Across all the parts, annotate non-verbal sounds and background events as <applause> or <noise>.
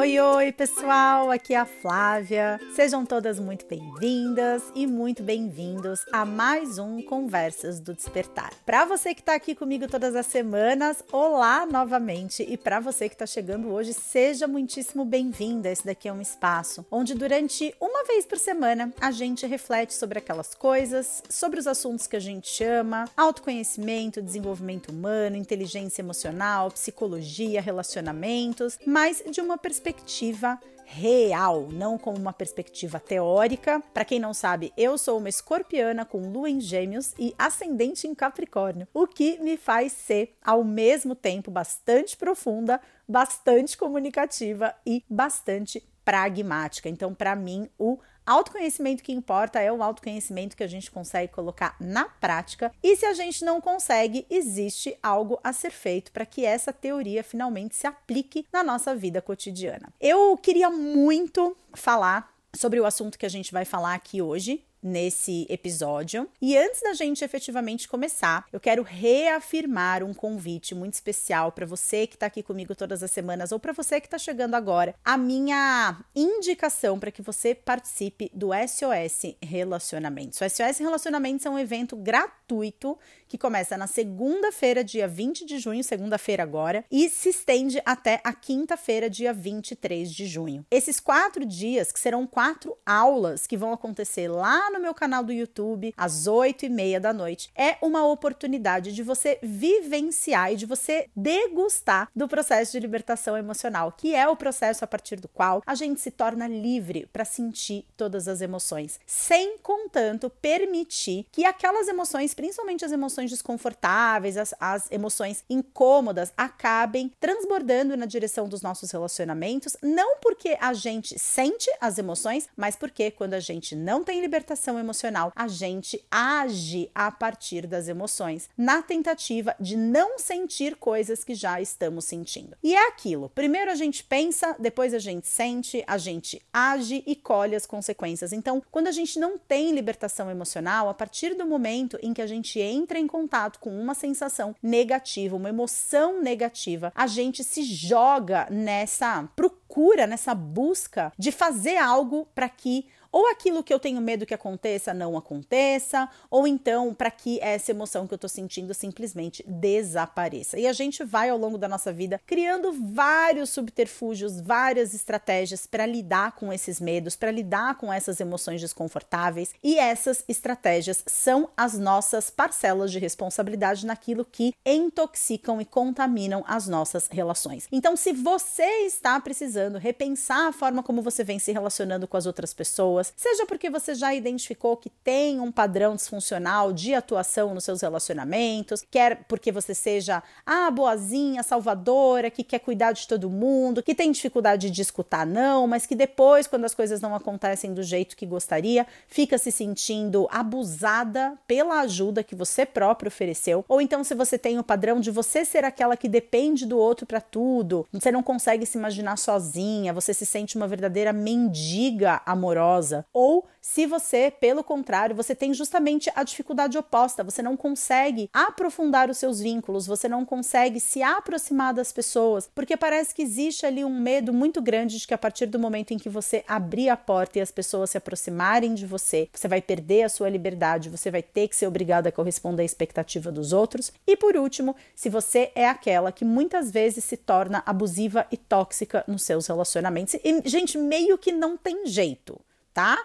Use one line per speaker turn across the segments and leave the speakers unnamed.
Oi, oi, pessoal! Aqui é a Flávia. Sejam todas muito bem-vindas e muito bem-vindos a mais um Conversas do Despertar. Para você que está aqui comigo todas as semanas, olá novamente. E para você que está chegando hoje, seja muitíssimo bem-vinda. Esse daqui é um espaço onde, durante uma vez por semana, a gente reflete sobre aquelas coisas, sobre os assuntos que a gente chama: autoconhecimento, desenvolvimento humano, inteligência emocional, psicologia, relacionamentos, mas de uma perspectiva perspectiva real, não como uma perspectiva teórica. Para quem não sabe, eu sou uma escorpiana com lua em Gêmeos e ascendente em Capricórnio, o que me faz ser ao mesmo tempo bastante profunda, bastante comunicativa e bastante pragmática. Então, para mim, o Autoconhecimento que importa é o autoconhecimento que a gente consegue colocar na prática. E se a gente não consegue, existe algo a ser feito para que essa teoria finalmente se aplique na nossa vida cotidiana. Eu queria muito falar sobre o assunto que a gente vai falar aqui hoje, nesse episódio. E antes da gente efetivamente começar, eu quero reafirmar um convite muito especial para você que está aqui comigo todas as semanas ou para você que está chegando agora. A minha indicação para que você participe do SOS Relacionamentos. O SOS Relacionamentos é um evento gratuito que começa na segunda-feira, dia 20 de junho, segunda-feira agora, e se estende até a quinta-feira, dia 23 de junho. Esses quatro dias, que serão quatro aulas que vão acontecer lá no meu canal do YouTube, às 8 e meia da noite. É uma oportunidade de você vivenciar e de você degustar do processo de libertação emocional, que é o processo a partir do qual a gente se torna livre para sentir todas as emoções, sem, contanto, permitir que aquelas emoções, principalmente as emoções desconfortáveis, as, as emoções incômodas, acabem transbordando na direção dos nossos relacionamentos, não porque a gente sente as emoções, mas porque quando a gente não tem libertação emocional, a gente age a partir das emoções, na tentativa de não sentir coisas que já estamos sentindo. E é aquilo: primeiro a gente pensa, depois a gente sente, a gente age e colhe as consequências. Então, quando a gente não tem libertação emocional, a partir do momento em que a gente entra em contato com uma sensação negativa, uma emoção negativa, a gente se joga nessa procura, nessa busca de fazer algo para que ou aquilo que eu tenho medo que aconteça não aconteça, ou então para que essa emoção que eu tô sentindo simplesmente desapareça. E a gente vai ao longo da nossa vida criando vários subterfúgios, várias estratégias para lidar com esses medos, para lidar com essas emoções desconfortáveis, e essas estratégias são as nossas parcelas de responsabilidade naquilo que intoxicam e contaminam as nossas relações. Então, se você está precisando repensar a forma como você vem se relacionando com as outras pessoas, pessoas, seja porque você já identificou que tem um padrão disfuncional de atuação nos seus relacionamentos, quer porque você seja a ah, boazinha, salvadora, que quer cuidar de todo mundo, que tem dificuldade de escutar não, mas que depois, quando as coisas não acontecem do jeito que gostaria, fica se sentindo abusada pela ajuda que você próprio ofereceu, ou então se você tem o padrão de você ser aquela que depende do outro para tudo, você não consegue se imaginar sozinha, você se sente uma verdadeira mendiga amorosa ou se você, pelo contrário, você tem justamente a dificuldade oposta, você não consegue aprofundar os seus vínculos, você não consegue se aproximar das pessoas, porque parece que existe ali um medo muito grande de que a partir do momento em que você abrir a porta e as pessoas se aproximarem de você, você vai perder a sua liberdade, você vai ter que ser obrigada a corresponder à expectativa dos outros. E por último, se você é aquela que muitas vezes se torna abusiva e tóxica nos seus relacionamentos, e gente, meio que não tem jeito tá?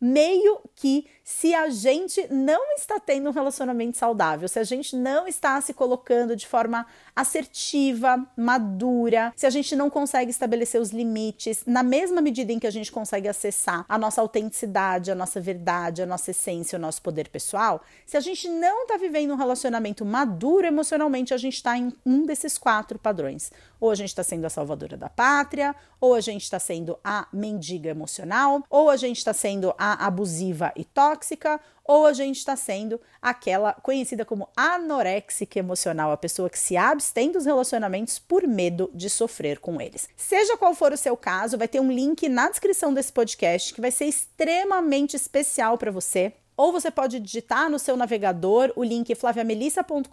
Meio que se a gente não está tendo um relacionamento saudável, se a gente não está se colocando de forma assertiva, madura, se a gente não consegue estabelecer os limites, na mesma medida em que a gente consegue acessar a nossa autenticidade, a nossa verdade, a nossa essência, o nosso poder pessoal, se a gente não está vivendo um relacionamento maduro emocionalmente, a gente está em um desses quatro padrões. Ou a gente está sendo a salvadora da pátria, ou a gente está sendo a mendiga emocional, ou a gente está sendo a abusiva e tóxica tóxica ou a gente está sendo aquela conhecida como anoréxica emocional, a pessoa que se abstém dos relacionamentos por medo de sofrer com eles. Seja qual for o seu caso, vai ter um link na descrição desse podcast que vai ser extremamente especial para você. Ou você pode digitar no seu navegador o link flaviamelissa.com.br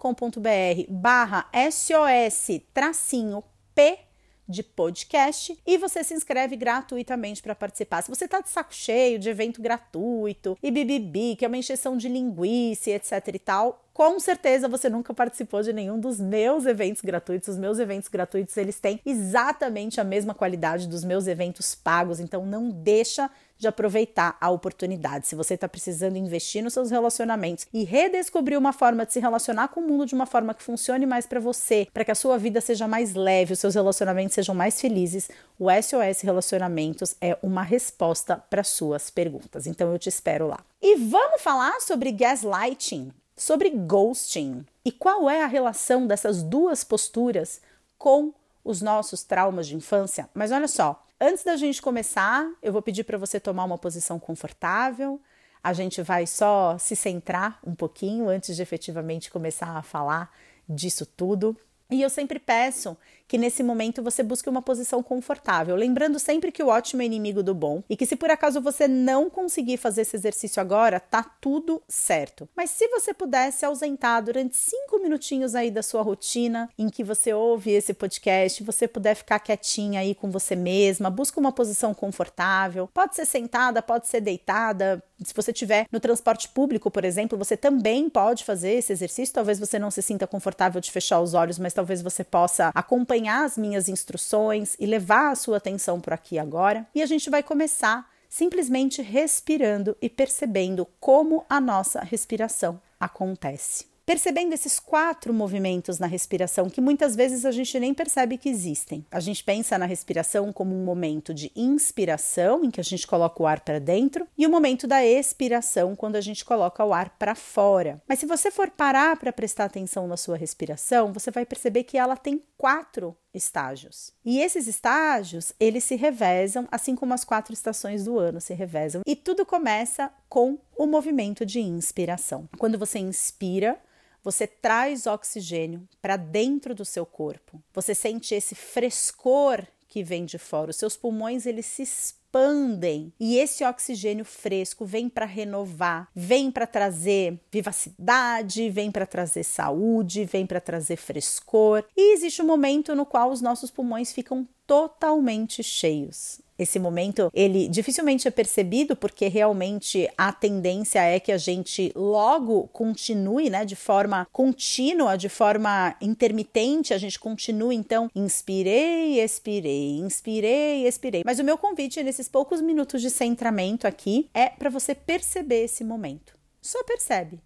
barra SOS tracinho P de podcast e você se inscreve gratuitamente para participar. Se você está de saco cheio de evento gratuito e bibibi, que é uma encheção de linguiça, etc e tal, com certeza você nunca participou de nenhum dos meus eventos gratuitos. Os meus eventos gratuitos, eles têm exatamente a mesma qualidade dos meus eventos pagos, então não deixa de aproveitar a oportunidade. Se você está precisando investir nos seus relacionamentos e redescobrir uma forma de se relacionar com o mundo de uma forma que funcione mais para você, para que a sua vida seja mais leve, os seus relacionamentos sejam mais felizes, o SOS Relacionamentos é uma resposta para suas perguntas. Então eu te espero lá. E vamos falar sobre gaslighting, sobre ghosting e qual é a relação dessas duas posturas com os nossos traumas de infância. Mas olha só, Antes da gente começar, eu vou pedir para você tomar uma posição confortável. A gente vai só se centrar um pouquinho antes de efetivamente começar a falar disso tudo. E eu sempre peço que nesse momento você busque uma posição confortável, lembrando sempre que o ótimo é inimigo do bom e que se por acaso você não conseguir fazer esse exercício agora, tá tudo certo. Mas se você pudesse ausentar durante cinco minutinhos aí da sua rotina em que você ouve esse podcast, você puder ficar quietinha aí com você mesma, busca uma posição confortável, pode ser sentada, pode ser deitada. Se você estiver no transporte público, por exemplo, você também pode fazer esse exercício. Talvez você não se sinta confortável de fechar os olhos, mas talvez você possa acompanhar acompanhar as minhas instruções e levar a sua atenção para aqui agora. E a gente vai começar simplesmente respirando e percebendo como a nossa respiração acontece percebendo esses quatro movimentos na respiração que muitas vezes a gente nem percebe que existem. A gente pensa na respiração como um momento de inspiração, em que a gente coloca o ar para dentro, e o momento da expiração, quando a gente coloca o ar para fora. Mas se você for parar para prestar atenção na sua respiração, você vai perceber que ela tem quatro estágios. E esses estágios, eles se revezam, assim como as quatro estações do ano se revezam. E tudo começa com o movimento de inspiração. Quando você inspira, você traz oxigênio para dentro do seu corpo. Você sente esse frescor que vem de fora. Os seus pulmões eles se expandem e esse oxigênio fresco vem para renovar, vem para trazer vivacidade, vem para trazer saúde, vem para trazer frescor. E existe um momento no qual os nossos pulmões ficam totalmente cheios. Esse momento, ele dificilmente é percebido porque realmente a tendência é que a gente logo continue, né, de forma contínua, de forma intermitente, a gente continue então, inspirei, expirei, inspirei, expirei. Mas o meu convite nesses poucos minutos de centramento aqui é para você perceber esse momento. Só percebe.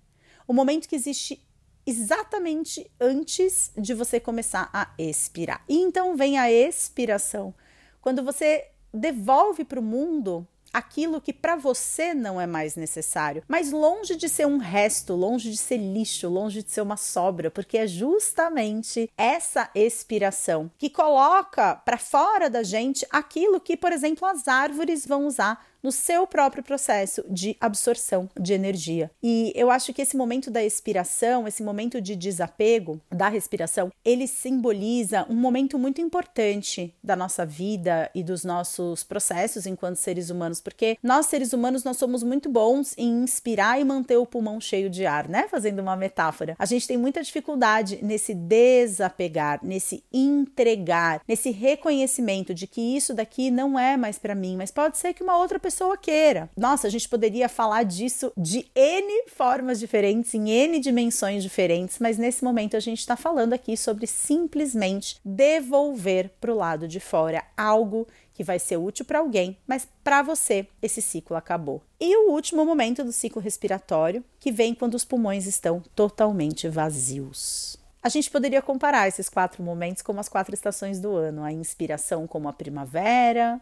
O momento que existe exatamente antes de você começar a expirar. E então vem a expiração. Quando você devolve para o mundo aquilo que para você não é mais necessário, mas longe de ser um resto, longe de ser lixo, longe de ser uma sobra, porque é justamente essa expiração que coloca para fora da gente aquilo que, por exemplo, as árvores vão usar no seu próprio processo de absorção de energia. E eu acho que esse momento da expiração, esse momento de desapego da respiração, ele simboliza um momento muito importante da nossa vida e dos nossos processos enquanto seres humanos, porque nós seres humanos nós somos muito bons em inspirar e manter o pulmão cheio de ar, né? Fazendo uma metáfora. A gente tem muita dificuldade nesse desapegar, nesse entregar, nesse reconhecimento de que isso daqui não é mais para mim, mas pode ser que uma outra pessoa pessoa queira. Nossa, a gente poderia falar disso de N formas diferentes, em N dimensões diferentes, mas nesse momento a gente está falando aqui sobre simplesmente devolver para o lado de fora algo que vai ser útil para alguém, mas para você esse ciclo acabou. E o último momento do ciclo respiratório, que vem quando os pulmões estão totalmente vazios. A gente poderia comparar esses quatro momentos como as quatro estações do ano: a inspiração como a primavera,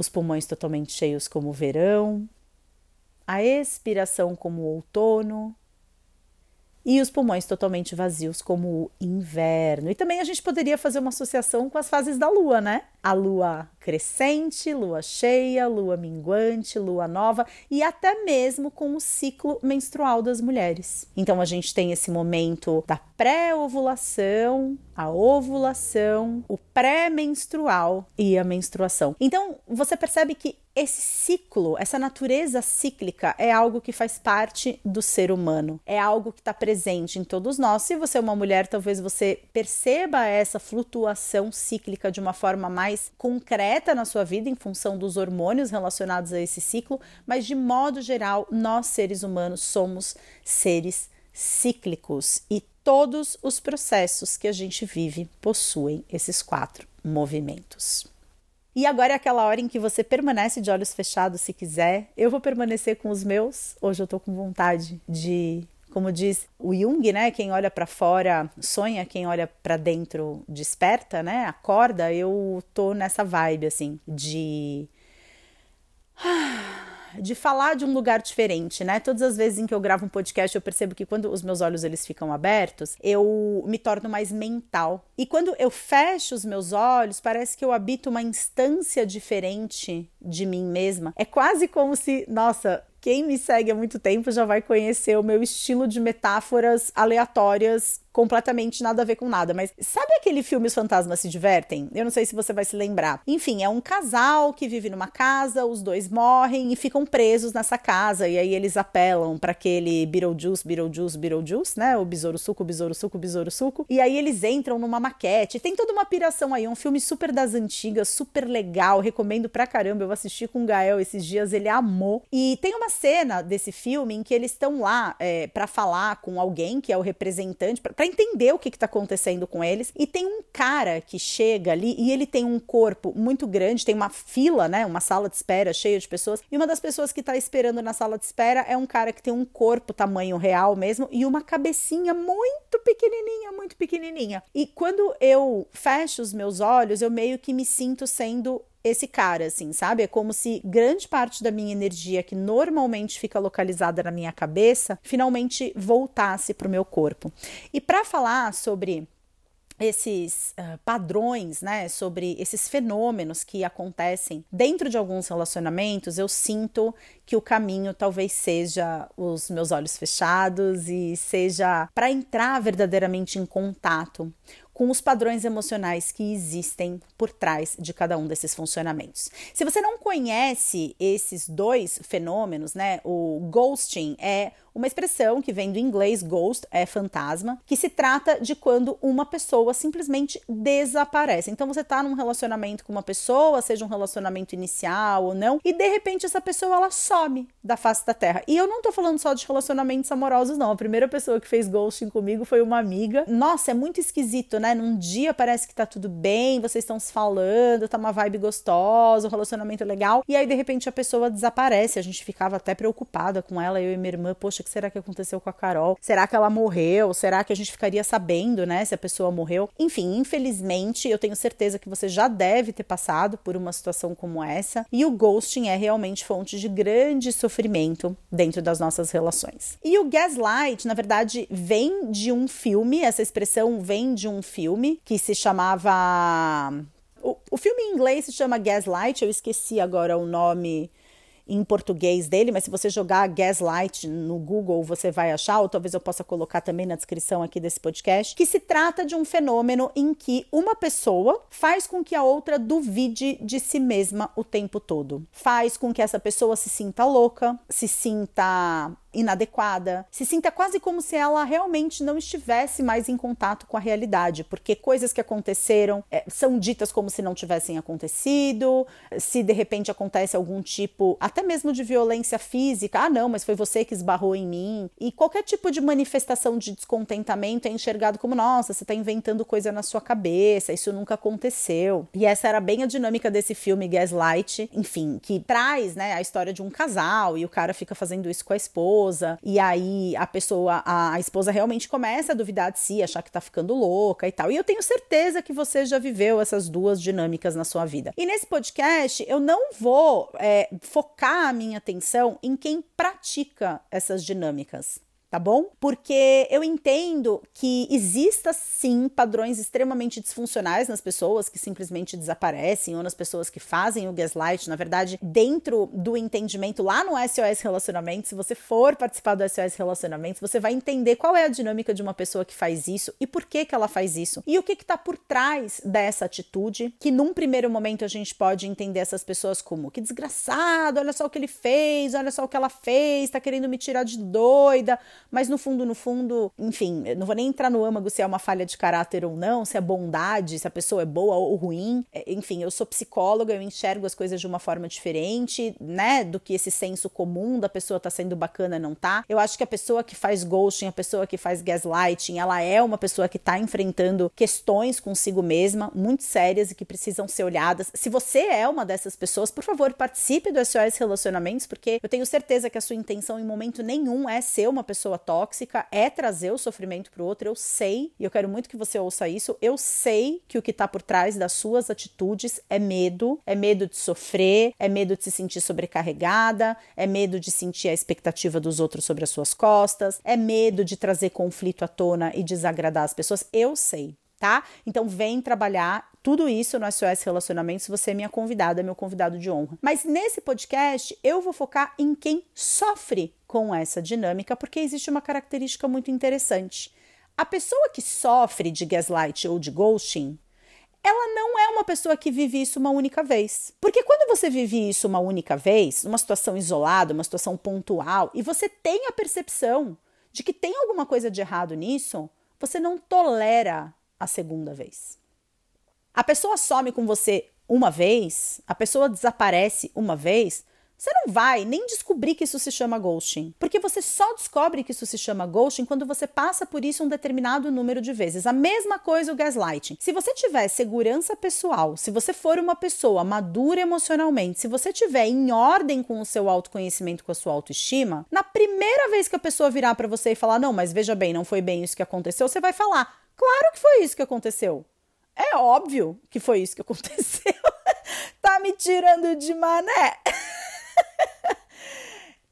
os pulmões totalmente cheios como o verão, a expiração como o outono e os pulmões totalmente vazios como o inverno. E também a gente poderia fazer uma associação com as fases da lua, né? A lua crescente, lua cheia, lua minguante, lua nova e até mesmo com o ciclo menstrual das mulheres. Então a gente tem esse momento da pré-ovulação, a ovulação, o pré-menstrual e a menstruação. Então você percebe que esse ciclo, essa natureza cíclica é algo que faz parte do ser humano, é algo que está presente em todos nós. Se você é uma mulher, talvez você perceba essa flutuação cíclica de uma forma mais concreta na sua vida, em função dos hormônios relacionados a esse ciclo, mas de modo geral, nós seres humanos somos seres cíclicos e todos os processos que a gente vive possuem esses quatro movimentos. E agora é aquela hora em que você permanece de olhos fechados se quiser. Eu vou permanecer com os meus. Hoje eu tô com vontade de, como diz o Jung, né? Quem olha para fora sonha, quem olha para dentro desperta, né? Acorda. Eu tô nessa vibe assim de <sighs> de falar de um lugar diferente, né? Todas as vezes em que eu gravo um podcast, eu percebo que quando os meus olhos eles ficam abertos, eu me torno mais mental. E quando eu fecho os meus olhos, parece que eu habito uma instância diferente de mim mesma. É quase como se, nossa, quem me segue há muito tempo já vai conhecer o meu estilo de metáforas aleatórias completamente nada a ver com nada. Mas sabe aquele filme Os Fantasmas se Divertem? Eu não sei se você vai se lembrar. Enfim, é um casal que vive numa casa, os dois morrem e ficam presos nessa casa. E aí eles apelam para aquele Beetlejuice, Beetlejuice, Beetlejuice, né? O Besouro Suco, Besouro Suco, Besouro Suco. E aí eles entram numa maquete. Tem toda uma piração aí. Um filme super das antigas, super legal. Recomendo pra caramba. Eu assisti com o Gael esses dias, ele amou. E tem uma cena desse filme em que eles estão lá é, para falar com alguém que é o representante, para entender o que está acontecendo com eles. E tem um cara que chega ali e ele tem um corpo muito grande, tem uma fila, né? Uma sala de espera cheia de pessoas. E uma das pessoas que está esperando na sala de espera é um cara que tem um corpo tamanho real mesmo e uma cabecinha muito pequenininha, muito pequenininha. E quando eu fecho os meus olhos, eu meio que me sinto sendo esse cara, assim, sabe? É como se grande parte da minha energia, que normalmente fica localizada na minha cabeça, finalmente voltasse para o meu corpo. E para falar sobre esses uh, padrões, né, sobre esses fenômenos que acontecem dentro de alguns relacionamentos, eu sinto que o caminho talvez seja os meus olhos fechados e seja para entrar verdadeiramente em contato com os padrões emocionais que existem por trás de cada um desses funcionamentos. Se você não conhece esses dois fenômenos, né, o ghosting é uma expressão que vem do inglês ghost, é fantasma, que se trata de quando uma pessoa simplesmente desaparece. Então você tá num relacionamento com uma pessoa, seja um relacionamento inicial ou não, e de repente essa pessoa ela some da face da terra. E eu não tô falando só de relacionamentos amorosos não. A primeira pessoa que fez ghosting comigo foi uma amiga. Nossa, é muito esquisito, né? Num dia parece que tá tudo bem, vocês estão se falando, tá uma vibe gostosa, um relacionamento legal, e aí de repente a pessoa desaparece. A gente ficava até preocupada com ela, eu e minha irmã, poxa, o que será que aconteceu com a Carol? Será que ela morreu? Será que a gente ficaria sabendo, né, se a pessoa morreu? Enfim, infelizmente, eu tenho certeza que você já deve ter passado por uma situação como essa, e o ghosting é realmente fonte de grande sofrimento dentro das nossas relações. E o gaslight, na verdade, vem de um filme, essa expressão vem de um filme que se chamava o, o filme em inglês se chama Gaslight, eu esqueci agora o nome em português dele, mas se você jogar Gaslight no Google, você vai achar, ou talvez eu possa colocar também na descrição aqui desse podcast, que se trata de um fenômeno em que uma pessoa faz com que a outra duvide de si mesma o tempo todo. Faz com que essa pessoa se sinta louca, se sinta inadequada, se sinta quase como se ela realmente não estivesse mais em contato com a realidade, porque coisas que aconteceram é, são ditas como se não tivessem acontecido, se de repente acontece algum tipo, até mesmo de violência física, ah, não, mas foi você que esbarrou em mim, e qualquer tipo de manifestação de descontentamento é enxergado como, nossa, você está inventando coisa na sua cabeça, isso nunca aconteceu. E essa era bem a dinâmica desse filme Gaslight, enfim, que traz, né, a história de um casal e o cara fica fazendo isso com a esposa esposa, e aí a pessoa, a, a esposa realmente começa a duvidar de si, achar que tá ficando louca e tal. E eu tenho certeza que você já viveu essas duas dinâmicas na sua vida. E nesse podcast eu não vou é, focar a minha atenção em quem pratica essas dinâmicas tá bom? Porque eu entendo que exista sim padrões extremamente disfuncionais nas pessoas que simplesmente desaparecem ou nas pessoas que fazem o gaslight. Na verdade, dentro do entendimento lá no SOS Relacionamento, se você for participar do SOS Relacionamentos, você vai entender qual é a dinâmica de uma pessoa que faz isso e por que que ela faz isso e o que que tá por trás dessa atitude, que num primeiro momento a gente pode entender essas pessoas como que desgraçado, olha só o que ele fez, olha só o que ela fez, tá querendo me tirar de doida mas no fundo, no fundo, enfim, não vou nem entrar no âmago se é uma falha de caráter ou não, se é bondade, se a pessoa é boa ou ruim. É, enfim, eu sou psicóloga, eu enxergo as coisas de uma forma diferente, né, do que esse senso comum da pessoa tá sendo bacana não tá. Eu acho que a pessoa que faz ghosting, a pessoa que faz gaslighting, ela é uma pessoa que tá enfrentando questões consigo mesma muito sérias e que precisam ser olhadas. Se você é uma dessas pessoas, por favor, participe do SOS Relacionamentos, porque eu tenho certeza que a sua intenção em momento nenhum é ser uma pessoa pessoa tóxica é trazer o sofrimento para o outro. Eu sei, e eu quero muito que você ouça isso. Eu sei que o que está por trás das suas atitudes é medo, é medo de sofrer, é medo de se sentir sobrecarregada, é medo de sentir a expectativa dos outros sobre as suas costas, é medo de trazer conflito à tona e desagradar as pessoas. Eu sei tá? Então vem trabalhar tudo isso no SOS Relacionamentos você é minha convidada, meu convidado de honra. Mas nesse podcast eu vou focar em quem sofre com essa dinâmica, porque existe uma característica muito interessante. A pessoa que sofre de gaslight ou de ghosting, ela não é uma pessoa que vive isso uma única vez. Porque quando você vive isso uma única vez, numa situação isolada, uma situação pontual, e você tem a percepção de que tem alguma coisa de errado nisso, você não tolera a segunda vez. A pessoa some com você uma vez, a pessoa desaparece uma vez, você não vai nem descobrir que isso se chama ghosting, porque você só descobre que isso se chama ghosting quando você passa por isso um determinado número de vezes. A mesma coisa o gaslighting. Se você tiver segurança pessoal, se você for uma pessoa madura emocionalmente, se você tiver em ordem com o seu autoconhecimento, com a sua autoestima, na primeira vez que a pessoa virar para você e falar: "Não, mas veja bem, não foi bem isso que aconteceu", você vai falar: Claro que foi isso que aconteceu. É óbvio que foi isso que aconteceu. <laughs> tá me tirando de mané. <laughs>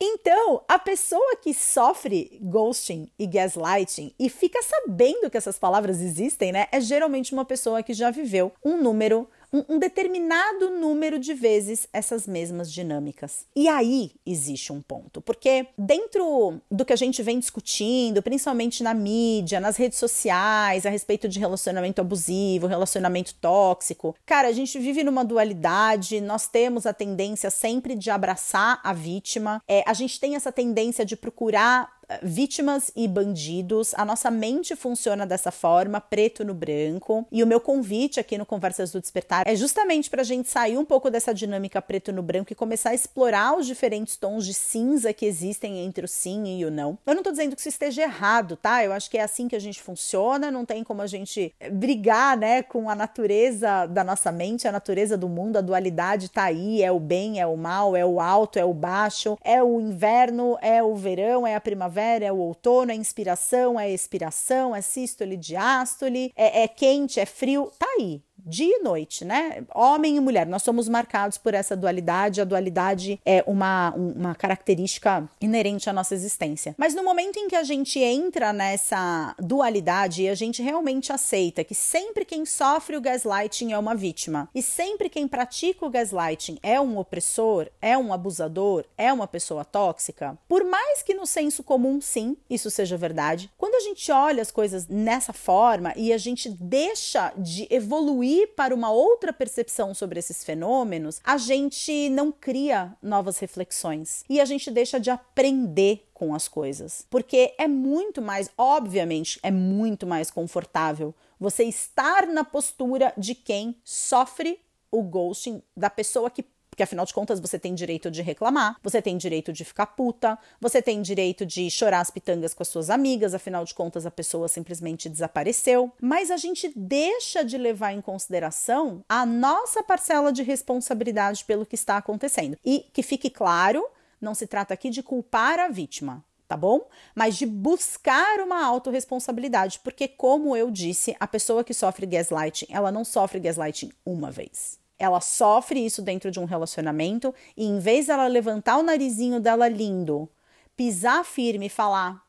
Então, a pessoa que sofre ghosting e gaslighting e fica sabendo que essas palavras existem, né, é geralmente uma pessoa que já viveu um número um, um, determinado número de vezes essas mesmas dinâmicas. E aí existe um ponto, porque dentro do que a gente vem discutindo, principalmente na mídia, nas redes sociais, a respeito de relacionamento abusivo, relacionamento tóxico, cara, a gente vive numa dualidade, nós temos a tendência sempre de abraçar a vítima, é, a gente tem essa tendência de procurar vítimas e bandidos. A nossa mente funciona dessa forma, preto no branco. E o meu convite aqui no Conversas do Despertar é justamente para a gente sair um pouco dessa dinâmica preto no branco e começar a explorar os diferentes tons de cinza que existem entre o sim e o não. Eu não estou dizendo que isso esteja errado, tá? Eu acho que é assim que a gente funciona, não tem como a gente brigar, né, com a natureza da nossa mente, a natureza do mundo, a dualidade tá aí, é o bem, é o mal, é o alto, é o baixo, é o inverno, é o verão, é a primavera primavera, é o outono, é inspiração, é expiração, é sístole, diástole, é, é quente, é frio, tá aí dia e noite, né? Homem e mulher, nós somos marcados por essa dualidade. A dualidade é uma, uma característica inerente à nossa existência. Mas no momento em que a gente entra nessa dualidade e a gente realmente aceita que sempre quem sofre o gaslighting é uma vítima e sempre quem pratica o gaslighting é um opressor, é um abusador, é uma pessoa tóxica, por mais que no senso comum, sim, isso seja verdade, quando a gente olha as coisas nessa forma e a gente deixa de evoluir para uma outra percepção sobre esses fenômenos, a gente não cria novas reflexões e a gente deixa de aprender com as coisas. Porque é muito mais, obviamente, é muito mais confortável você estar na postura de quem sofre o ghosting, da pessoa que porque afinal de contas você tem direito de reclamar, você tem direito de ficar puta, você tem direito de chorar as pitangas com as suas amigas, afinal de contas a pessoa simplesmente desapareceu. Mas a gente deixa de levar em consideração a nossa parcela de responsabilidade pelo que está acontecendo. E que fique claro, não se trata aqui de culpar a vítima, tá bom? Mas de buscar uma autorresponsabilidade, porque como eu disse, a pessoa que sofre gaslighting, ela não sofre gaslighting uma vez ela sofre isso dentro de um relacionamento e em vez dela levantar o narizinho dela lindo, pisar firme e falar: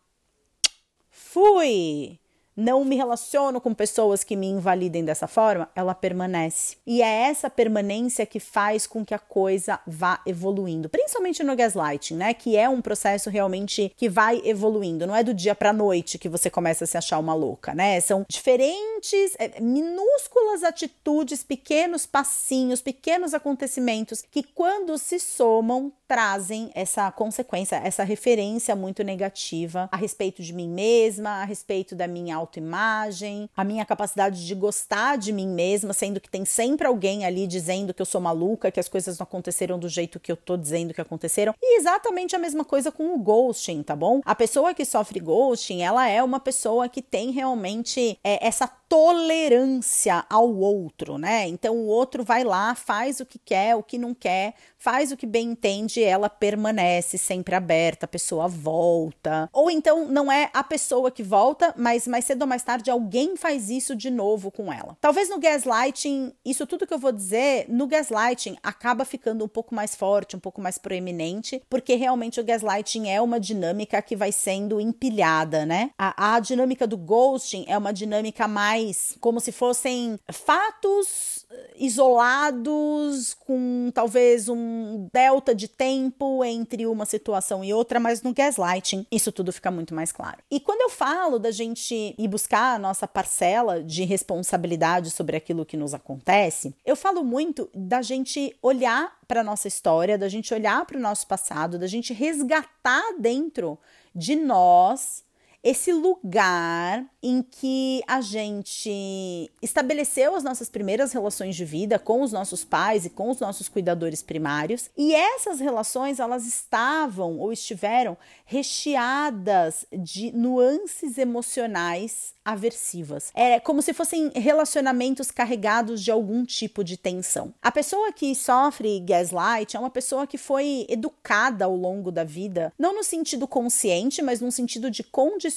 fui não me relaciono com pessoas que me invalidem dessa forma, ela permanece. E é essa permanência que faz com que a coisa vá evoluindo, principalmente no gaslighting, né? Que é um processo realmente que vai evoluindo, não é do dia para noite que você começa a se achar uma louca, né? São diferentes, é, minúsculas atitudes, pequenos passinhos, pequenos acontecimentos que quando se somam trazem essa consequência, essa referência muito negativa a respeito de mim mesma, a respeito da minha autoimagem, a minha capacidade de gostar de mim mesma, sendo que tem sempre alguém ali dizendo que eu sou maluca, que as coisas não aconteceram do jeito que eu tô dizendo que aconteceram. E exatamente a mesma coisa com o ghosting, tá bom? A pessoa que sofre ghosting, ela é uma pessoa que tem realmente é, essa tolerância ao outro, né? Então o outro vai lá, faz o que quer, o que não quer, faz o que bem entende, ela permanece sempre aberta, a pessoa volta. Ou então não é a pessoa que volta, mas mais cedo ou mais tarde alguém faz isso de novo com ela. Talvez no gaslighting, isso tudo que eu vou dizer, no gaslighting acaba ficando um pouco mais forte, um pouco mais proeminente, porque realmente o gaslighting é uma dinâmica que vai sendo empilhada, né? A, a dinâmica do ghosting é uma dinâmica mais como se fossem fatos isolados, com talvez um delta de tempo entre uma situação e outra, mas no gaslighting isso tudo fica muito mais claro. E quando eu falo da gente ir buscar a nossa parcela de responsabilidade sobre aquilo que nos acontece, eu falo muito da gente olhar para nossa história, da gente olhar para o nosso passado, da gente resgatar dentro de nós esse lugar em que a gente estabeleceu as nossas primeiras relações de vida com os nossos pais e com os nossos cuidadores primários, e essas relações elas estavam ou estiveram recheadas de nuances emocionais aversivas. É como se fossem relacionamentos carregados de algum tipo de tensão. A pessoa que sofre gaslight é uma pessoa que foi educada ao longo da vida, não no sentido consciente, mas no sentido de condicionamento,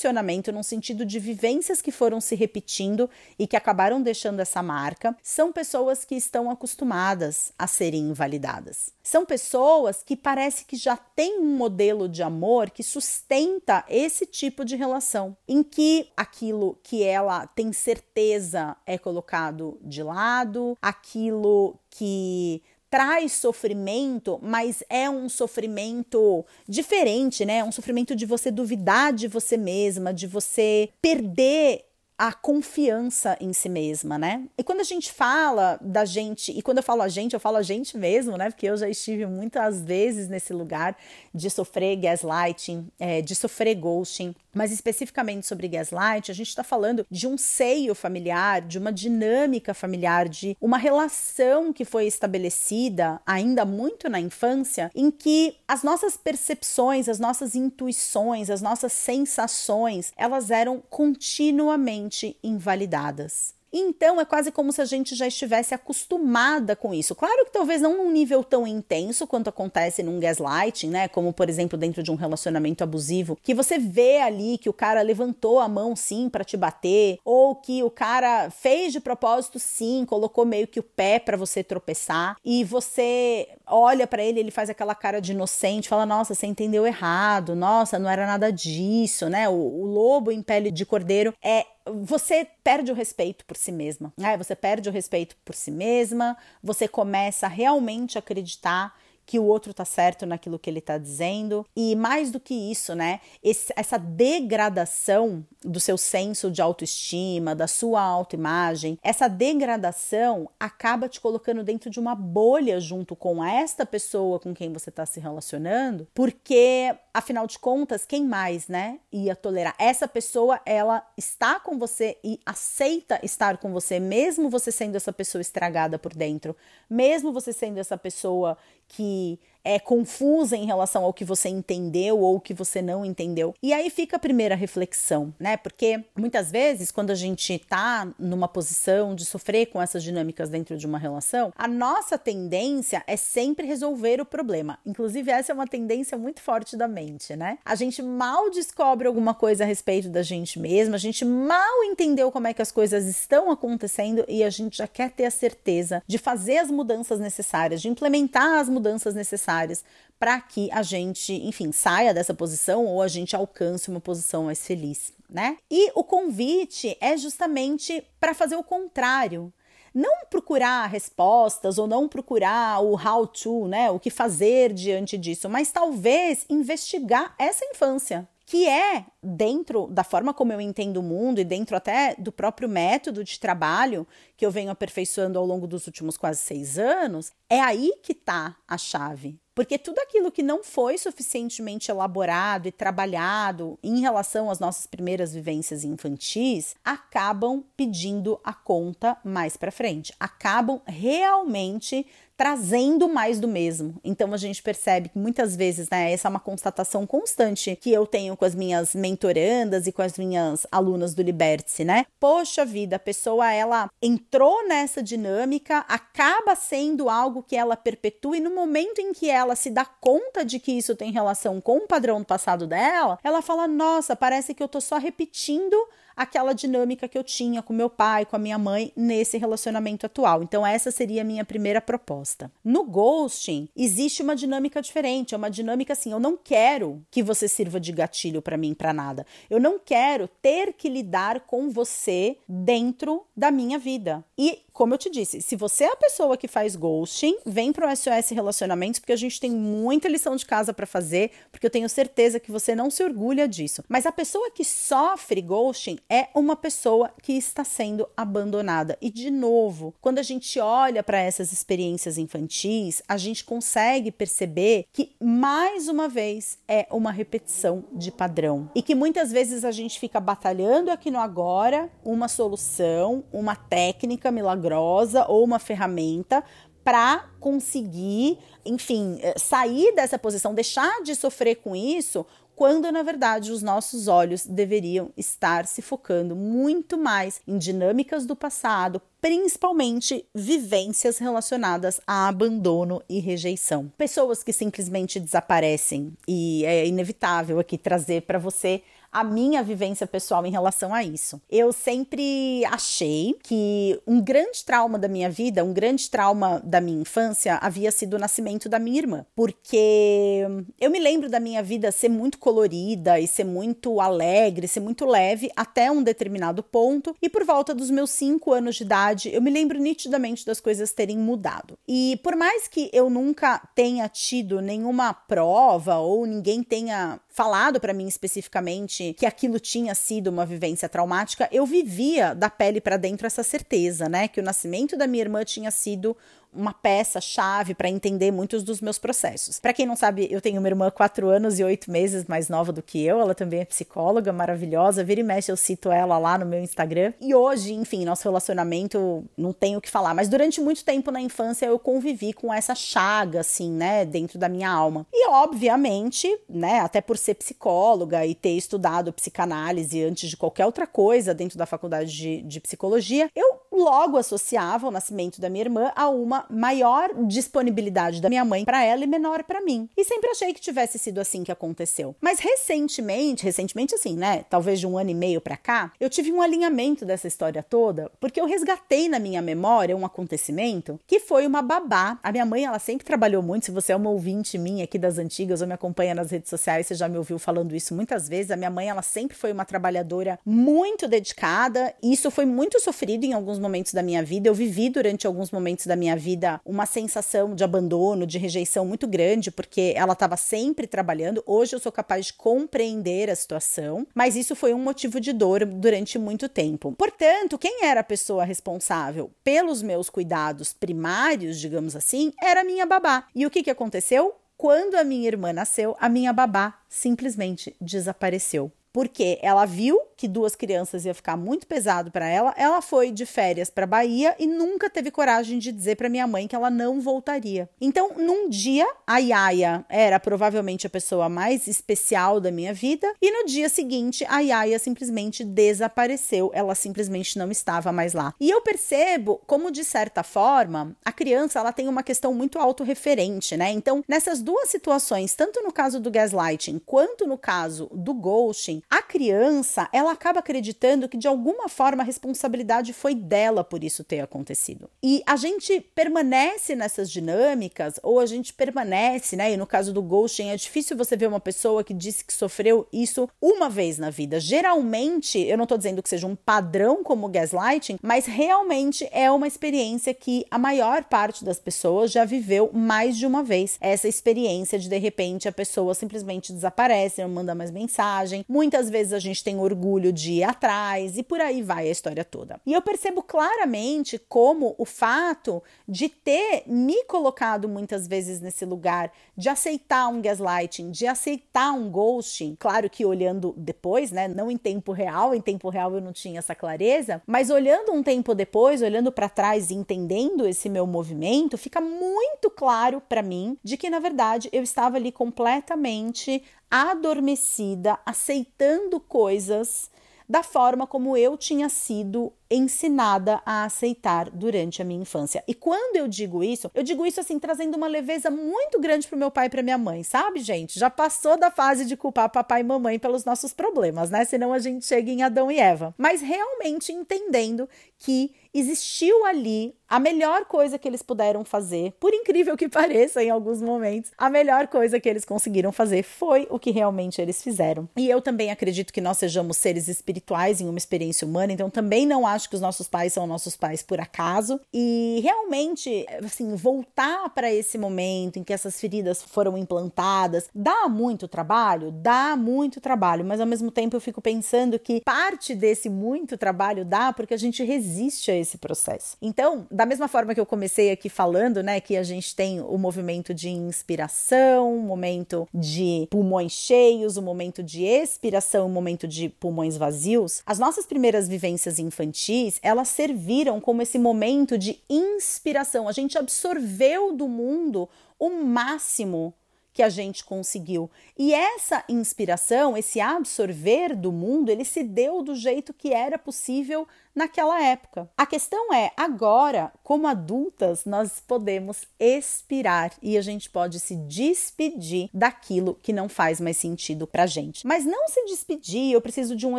no sentido de vivências que foram se repetindo e que acabaram deixando essa marca. São pessoas que estão acostumadas a serem invalidadas. São pessoas que parece que já têm um modelo de amor que sustenta esse tipo de relação, em que aquilo que ela tem certeza é colocado de lado, aquilo que traz sofrimento, mas é um sofrimento diferente, né? É um sofrimento de você duvidar de você mesma, de você perder a confiança em si mesma, né? E quando a gente fala da gente, e quando eu falo a gente, eu falo a gente mesmo, né? Porque eu já estive muitas vezes nesse lugar de sofrer gaslighting, é, de sofrer ghosting, mas especificamente sobre gaslight, a gente está falando de um seio familiar, de uma dinâmica familiar, de uma relação que foi estabelecida ainda muito na infância, em que as nossas percepções, as nossas intuições, as nossas sensações, elas eram continuamente invalidadas. Então é quase como se a gente já estivesse acostumada com isso. Claro que talvez não num nível tão intenso quanto acontece num gaslighting, né? Como por exemplo dentro de um relacionamento abusivo, que você vê ali que o cara levantou a mão sim para te bater, ou que o cara fez de propósito sim, colocou meio que o pé para você tropeçar, e você olha para ele, ele faz aquela cara de inocente, fala: "Nossa, você entendeu errado. Nossa, não era nada disso", né? O, o lobo em pele de cordeiro é você perde o respeito por si mesma. Né? Você perde o respeito por si mesma, você começa a realmente acreditar que o outro tá certo naquilo que ele tá dizendo. E mais do que isso, né? Esse, essa degradação do seu senso de autoestima, da sua autoimagem, essa degradação acaba te colocando dentro de uma bolha junto com esta pessoa com quem você está se relacionando, porque afinal de contas, quem mais, né, ia tolerar? Essa pessoa, ela está com você e aceita estar com você, mesmo você sendo essa pessoa estragada por dentro, mesmo você sendo essa pessoa que é confusa em relação ao que você entendeu ou que você não entendeu. E aí fica a primeira reflexão, né? Porque muitas vezes, quando a gente tá numa posição de sofrer com essas dinâmicas dentro de uma relação, a nossa tendência é sempre resolver o problema. Inclusive, essa é uma tendência muito forte da mente, né? A gente mal descobre alguma coisa a respeito da gente mesma, a gente mal entendeu como é que as coisas estão acontecendo e a gente já quer ter a certeza de fazer as mudanças necessárias, de implementar as mudanças necessárias necessárias para que a gente, enfim, saia dessa posição ou a gente alcance uma posição mais feliz, né? E o convite é justamente para fazer o contrário. Não procurar respostas ou não procurar o how to, né? O que fazer diante disso, mas talvez investigar essa infância que é dentro da forma como eu entendo o mundo e dentro até do próprio método de trabalho que eu venho aperfeiçoando ao longo dos últimos quase seis anos, é aí que está a chave. Porque tudo aquilo que não foi suficientemente elaborado e trabalhado em relação às nossas primeiras vivências infantis acabam pedindo a conta mais para frente, acabam realmente trazendo mais do mesmo. Então a gente percebe que muitas vezes, né, essa é uma constatação constante que eu tenho com as minhas mentorandas e com as minhas alunas do Liberte, né? Poxa vida, a pessoa ela entrou nessa dinâmica, acaba sendo algo que ela perpetua e no momento em que ela se dá conta de que isso tem relação com o padrão do passado dela, ela fala: "Nossa, parece que eu tô só repetindo aquela dinâmica que eu tinha com meu pai, com a minha mãe nesse relacionamento atual. Então essa seria a minha primeira proposta. No ghosting existe uma dinâmica diferente, é uma dinâmica assim, eu não quero que você sirva de gatilho para mim para nada. Eu não quero ter que lidar com você dentro da minha vida. E como eu te disse, se você é a pessoa que faz ghosting, vem para o SOS Relacionamentos, porque a gente tem muita lição de casa para fazer, porque eu tenho certeza que você não se orgulha disso. Mas a pessoa que sofre ghosting é uma pessoa que está sendo abandonada. E, de novo, quando a gente olha para essas experiências infantis, a gente consegue perceber que, mais uma vez, é uma repetição de padrão. E que muitas vezes a gente fica batalhando aqui no agora uma solução, uma técnica milagrosa milagrosa ou uma ferramenta para conseguir, enfim, eh, sair dessa posição, deixar de sofrer com isso, quando na verdade os nossos olhos deveriam estar se focando muito mais em dinâmicas do passado, principalmente vivências relacionadas a abandono e rejeição. Pessoas que simplesmente desaparecem e é inevitável aqui trazer para você a minha vivência pessoal em relação a isso. Eu sempre achei que um grande trauma da minha vida, um grande trauma da minha infância, havia sido o nascimento da minha irmã, porque eu me lembro da minha vida ser muito colorida e ser muito alegre, ser muito leve até um determinado ponto, e por volta dos meus cinco anos de idade, eu me lembro nitidamente das coisas terem mudado. E por mais que eu nunca tenha tido nenhuma prova ou ninguém tenha falado para mim especificamente que aquilo tinha sido uma vivência traumática, eu vivia da pele para dentro essa certeza, né, que o nascimento da minha irmã tinha sido uma peça chave para entender muitos dos meus processos. Para quem não sabe, eu tenho uma irmã quatro anos e oito meses mais nova do que eu. Ela também é psicóloga, maravilhosa. Vira e mexe, eu cito ela lá no meu Instagram. E hoje, enfim, nosso relacionamento não tenho o que falar. Mas durante muito tempo na infância eu convivi com essa chaga, assim, né, dentro da minha alma. E obviamente, né, até por ser psicóloga e ter estudado psicanálise antes de qualquer outra coisa dentro da faculdade de, de psicologia, eu logo associava o nascimento da minha irmã a uma maior disponibilidade da minha mãe para ela e menor para mim. E sempre achei que tivesse sido assim que aconteceu. Mas recentemente, recentemente assim, né, talvez de um ano e meio para cá, eu tive um alinhamento dessa história toda, porque eu resgatei na minha memória um acontecimento que foi uma babá. A minha mãe, ela sempre trabalhou muito, se você é uma ouvinte minha aqui das antigas ou me acompanha nas redes sociais, você já me ouviu falando isso muitas vezes. A minha mãe, ela sempre foi uma trabalhadora muito dedicada, e isso foi muito sofrido em alguns momentos da minha vida. Eu vivi durante alguns momentos da minha vida uma sensação de abandono, de rejeição muito grande, porque ela estava sempre trabalhando. Hoje eu sou capaz de compreender a situação, mas isso foi um motivo de dor durante muito tempo. Portanto, quem era a pessoa responsável pelos meus cuidados primários, digamos assim, era minha babá. E o que, que aconteceu? Quando a minha irmã nasceu, a minha babá simplesmente desapareceu porque ela viu que duas crianças ia ficar muito pesado para ela. Ela foi de férias para Bahia e nunca teve coragem de dizer para minha mãe que ela não voltaria. Então, num dia, a Yaya era provavelmente a pessoa mais especial da minha vida e no dia seguinte a Yaya simplesmente desapareceu. Ela simplesmente não estava mais lá. E eu percebo como de certa forma a criança ela tem uma questão muito autorreferente, né? Então, nessas duas situações, tanto no caso do gaslighting quanto no caso do ghosting, a criança, ela acaba acreditando que de alguma forma a responsabilidade foi dela por isso ter acontecido. E a gente permanece nessas dinâmicas, ou a gente permanece, né? E no caso do ghosting, é difícil você ver uma pessoa que disse que sofreu isso uma vez na vida. Geralmente, eu não tô dizendo que seja um padrão como gaslighting, mas realmente é uma experiência que a maior parte das pessoas já viveu mais de uma vez. Essa experiência de de repente a pessoa simplesmente desaparece, não manda mais mensagem. Muitas vezes a gente tem orgulho de ir atrás e por aí vai a história toda. E eu percebo claramente como o fato de ter me colocado muitas vezes nesse lugar de aceitar um gaslighting, de aceitar um ghosting, claro que olhando depois, né, não em tempo real, em tempo real eu não tinha essa clareza, mas olhando um tempo depois, olhando para trás e entendendo esse meu movimento, fica muito claro para mim de que na verdade eu estava ali completamente adormecida, aceitando coisas da forma como eu tinha sido ensinada a aceitar durante a minha infância. E quando eu digo isso, eu digo isso assim, trazendo uma leveza muito grande pro meu pai e pra minha mãe, sabe, gente? Já passou da fase de culpar papai e mamãe pelos nossos problemas, né? Senão a gente chega em Adão e Eva. Mas realmente entendendo que existiu ali a melhor coisa que eles puderam fazer, por incrível que <laughs> pareça em alguns momentos, a melhor coisa que eles conseguiram fazer foi o que realmente eles fizeram. E eu também acredito que nós sejamos seres espirituais em uma experiência humana, então também não acho que os nossos pais são nossos pais por acaso. E realmente, assim, voltar para esse momento em que essas feridas foram implantadas dá muito trabalho, dá muito trabalho, mas ao mesmo tempo eu fico pensando que parte desse muito trabalho dá porque a gente resiste a esse processo. Então, da mesma forma que eu comecei aqui falando, né, que a gente tem o movimento de inspiração, o momento de pulmões cheios, o momento de expiração, o momento de pulmões vazios, as nossas primeiras vivências infantis elas serviram como esse momento de inspiração. A gente absorveu do mundo o máximo que a gente conseguiu. E essa inspiração, esse absorver do mundo, ele se deu do jeito que era possível naquela época. A questão é, agora, como adultas, nós podemos expirar e a gente pode se despedir daquilo que não faz mais sentido pra gente. Mas não se despedir, eu preciso de um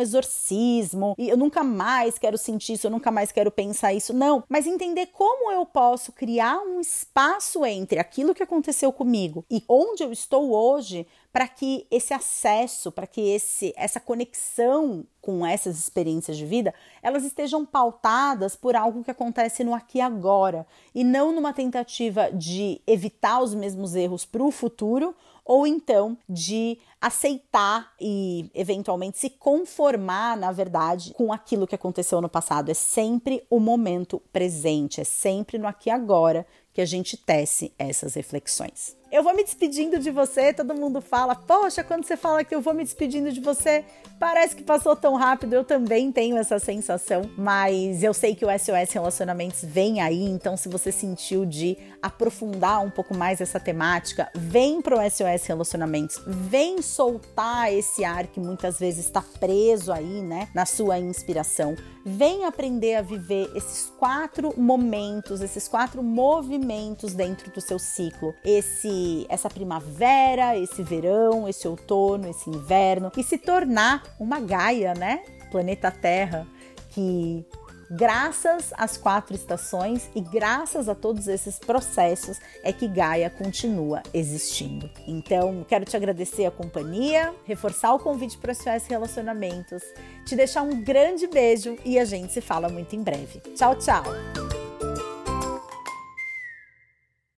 exorcismo e eu nunca mais quero sentir isso, eu nunca mais quero pensar isso. Não, mas entender como eu posso criar um espaço entre aquilo que aconteceu comigo e onde eu estou hoje para que esse acesso, para que esse, essa conexão com essas experiências de vida, elas estejam pautadas por algo que acontece no aqui e agora e não numa tentativa de evitar os mesmos erros para o futuro ou então de aceitar e eventualmente se conformar, na verdade, com aquilo que aconteceu no passado. É sempre o momento presente, é sempre no aqui e agora que a gente tece essas reflexões. Eu vou me despedindo de você, todo mundo fala, poxa, quando você fala que eu vou me despedindo de você, parece que passou tão rápido. Eu também tenho essa sensação, mas eu sei que o SOS Relacionamentos vem aí, então se você sentiu de aprofundar um pouco mais essa temática, vem pro SOS Relacionamentos, vem soltar esse ar que muitas vezes está preso aí, né, na sua inspiração. Vem aprender a viver esses quatro momentos, esses quatro movimentos dentro do seu ciclo. Esse essa primavera, esse verão, esse outono, esse inverno e se tornar uma Gaia, né? Planeta Terra que Graças às quatro estações e graças a todos esses processos é que Gaia continua existindo. Então, quero te agradecer a companhia, reforçar o convite para os SOS Relacionamentos, te deixar um grande beijo e a gente se fala muito em breve. Tchau, tchau!